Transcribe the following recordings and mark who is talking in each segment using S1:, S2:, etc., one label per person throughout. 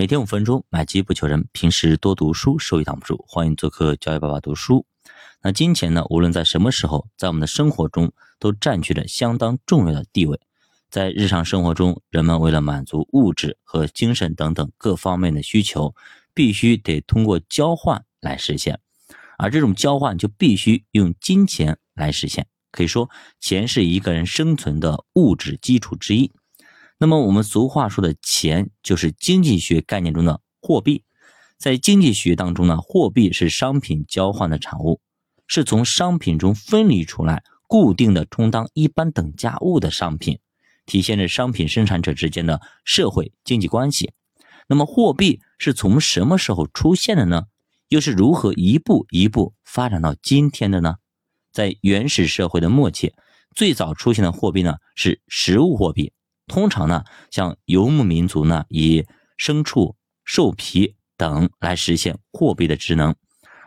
S1: 每天五分钟，买机不求人。平时多读书，收益挡不住。欢迎做客教育爸爸读书。那金钱呢？无论在什么时候，在我们的生活中都占据着相当重要的地位。在日常生活中，人们为了满足物质和精神等等各方面的需求，必须得通过交换来实现。而这种交换就必须用金钱来实现。可以说，钱是一个人生存的物质基础之一。那么我们俗话说的钱，就是经济学概念中的货币。在经济学当中呢，货币是商品交换的产物，是从商品中分离出来，固定的充当一般等价物的商品，体现着商品生产者之间的社会经济关系。那么货币是从什么时候出现的呢？又是如何一步一步发展到今天的呢？在原始社会的末期，最早出现的货币呢是实物货币。通常呢，像游牧民族呢，以牲畜、兽皮等来实现货币的职能；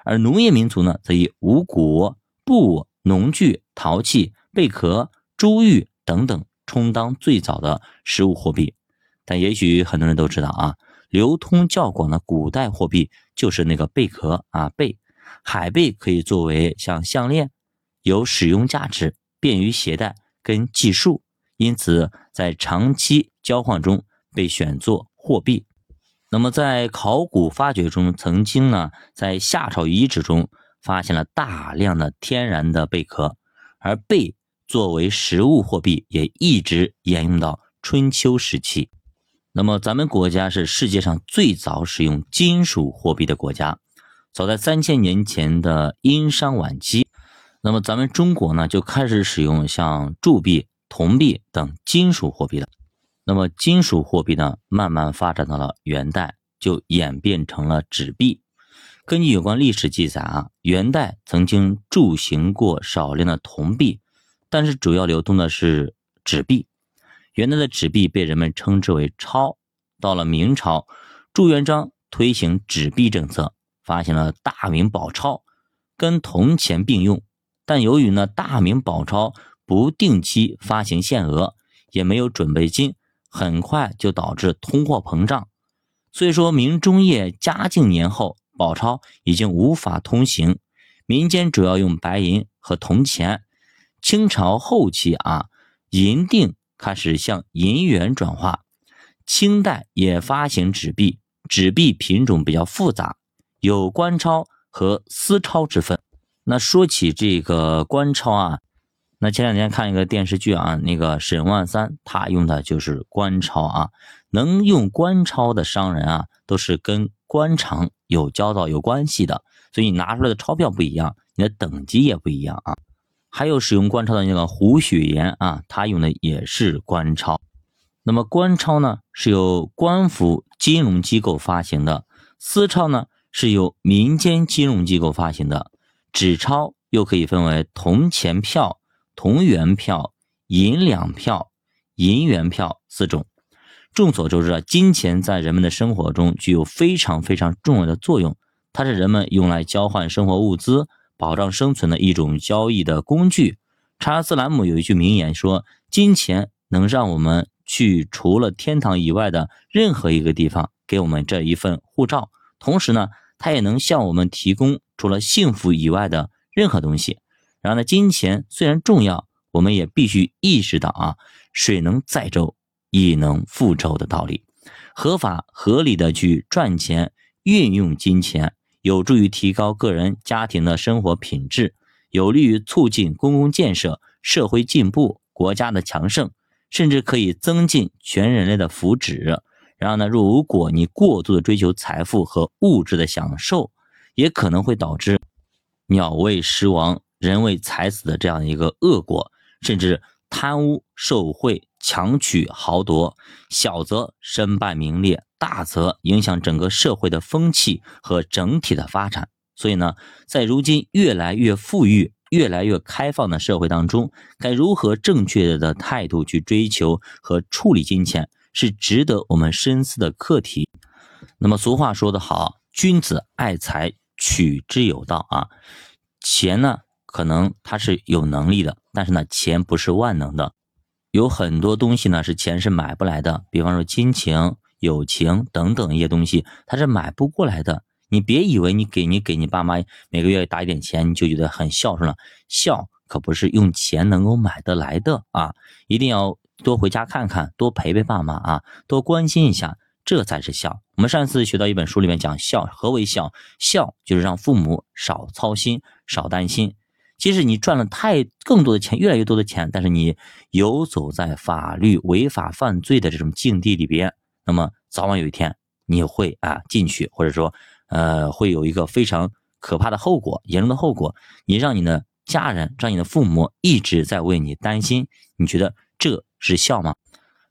S1: 而农业民族呢，则以五谷、布、农具、陶器、贝壳、珠玉等等充当最早的实物货币。但也许很多人都知道啊，流通较广的古代货币就是那个贝壳啊，贝海贝可以作为像项链，有使用价值，便于携带跟计数。因此，在长期交换中被选作货币。那么，在考古发掘中，曾经呢，在夏朝遗址中发现了大量的天然的贝壳，而贝作为实物货币，也一直沿用到春秋时期。那么，咱们国家是世界上最早使用金属货币的国家，早在三千年前的殷商晚期，那么咱们中国呢，就开始使用像铸币。铜币等金属货币的，那么金属货币呢，慢慢发展到了元代，就演变成了纸币。根据有关历史记载啊，元代曾经铸行过少量的铜币，但是主要流通的是纸币。元代的纸币被人们称之为钞。到了明朝，朱元璋推行纸币政策，发行了大明宝钞，跟铜钱并用。但由于呢，大明宝钞。不定期发行限额，也没有准备金，很快就导致通货膨胀。所以说明中叶嘉靖年后，宝钞已经无法通行，民间主要用白银和铜钱。清朝后期啊，银锭开始向银元转化。清代也发行纸币，纸币品种比较复杂，有官钞和私钞之分。那说起这个官钞啊。那前两天看一个电视剧啊，那个沈万三他用的就是官钞啊，能用官钞的商人啊，都是跟官场有交道、有关系的，所以你拿出来的钞票不一样，你的等级也不一样啊。还有使用官钞的那个胡雪岩啊，他用的也是官钞。那么官钞呢是由官府金融机构发行的，私钞呢是由民间金融机构发行的，纸钞又可以分为铜钱票。铜元票、银两票、银元票四种。众所周知啊，金钱在人们的生活中具有非常非常重要的作用。它是人们用来交换生活物资、保障生存的一种交易的工具。查尔斯·兰姆有一句名言说：“金钱能让我们去除了天堂以外的任何一个地方，给我们这一份护照。同时呢，它也能向我们提供除了幸福以外的任何东西。”然后呢，金钱虽然重要，我们也必须意识到啊，水能载舟，亦能覆舟的道理。合法合理的去赚钱，运用金钱，有助于提高个人家庭的生活品质，有利于促进公共建设、社会进步、国家的强盛，甚至可以增进全人类的福祉。然后呢，如果你过度的追求财富和物质的享受，也可能会导致鸟为食亡。人为财死的这样一个恶果，甚至贪污受贿、强取豪夺，小则身败名裂，大则影响整个社会的风气和整体的发展。所以呢，在如今越来越富裕、越来越开放的社会当中，该如何正确的态度去追求和处理金钱，是值得我们深思的课题。那么俗话说得好，君子爱财，取之有道啊，钱呢？可能他是有能力的，但是呢，钱不是万能的，有很多东西呢是钱是买不来的。比方说亲情，友情等等一些东西，他是买不过来的。你别以为你给你给你爸妈每个月打一点钱，你就觉得很孝顺了。孝可不是用钱能够买得来的啊！一定要多回家看看，多陪陪爸妈啊，多关心一下，这才是孝。我们上次学到一本书里面讲孝，何为孝？孝就是让父母少操心、少担心。即使你赚了太更多的钱，越来越多的钱，但是你游走在法律违法犯罪的这种境地里边，那么早晚有一天你会啊进去，或者说呃会有一个非常可怕的后果，严重的后果。你让你的家人，让你的父母一直在为你担心，你觉得这是孝吗？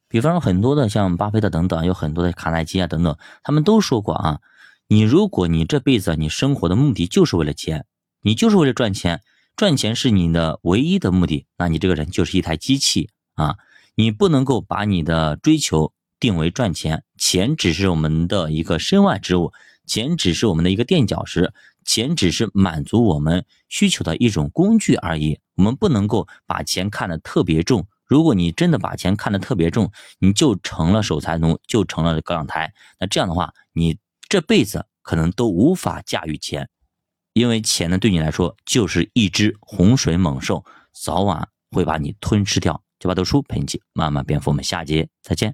S1: 比方说很多的像巴菲特等等，有很多的卡耐基啊等等，他们都说过啊，你如果你这辈子你生活的目的就是为了钱，你就是为了赚钱。赚钱是你的唯一的目的，那你这个人就是一台机器啊！你不能够把你的追求定为赚钱，钱只是我们的一个身外之物，钱只是我们的一个垫脚石，钱只是满足我们需求的一种工具而已。我们不能够把钱看得特别重。如果你真的把钱看得特别重，你就成了守财奴，就成了高养台。那这样的话，你这辈子可能都无法驾驭钱。因为钱呢，对你来说就是一只洪水猛兽，早晚会把你吞噬掉。九把读书陪你一起慢慢变富，我们下节再见。